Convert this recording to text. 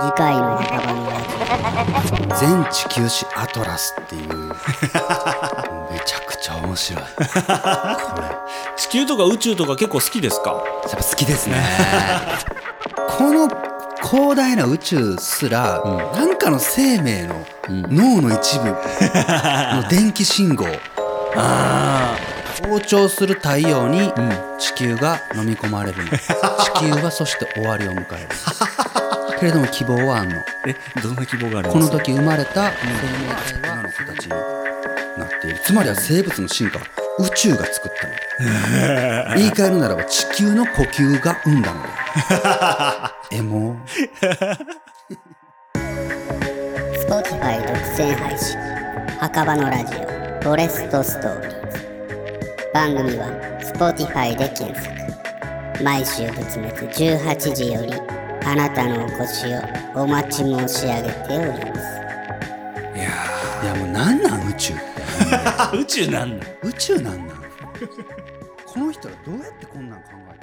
次回の墓場のラジ全地球史アトラスっていう。めちゃくちゃ面白い。これ。や地球とか宇宙とか結構好きですか？っぱ好きですね。この広大な宇宙すら、なんかの生命の脳の一部の 電気信号。あ膨張する太陽に地球が飲み込まれる。の、地球はそして終わりを迎えるけれども希望はあんの。えどんな希望があるんこの時生まれた生命体はの形になっている。つまりは生物の進化は宇宙が作ったの。言い換えるならば地球の呼吸が生んだのよ エモ。Spotify 独占配信。墓場のラジオフォレストストーリーズ。番組は Spotify で検索。毎週月滅18時よりあなたのお越しをお待ち申し上げております。いやいやもうなんなん宇宙。ってー宇宙なんだ。宇宙なんなん？この人らどうやってこんなん考え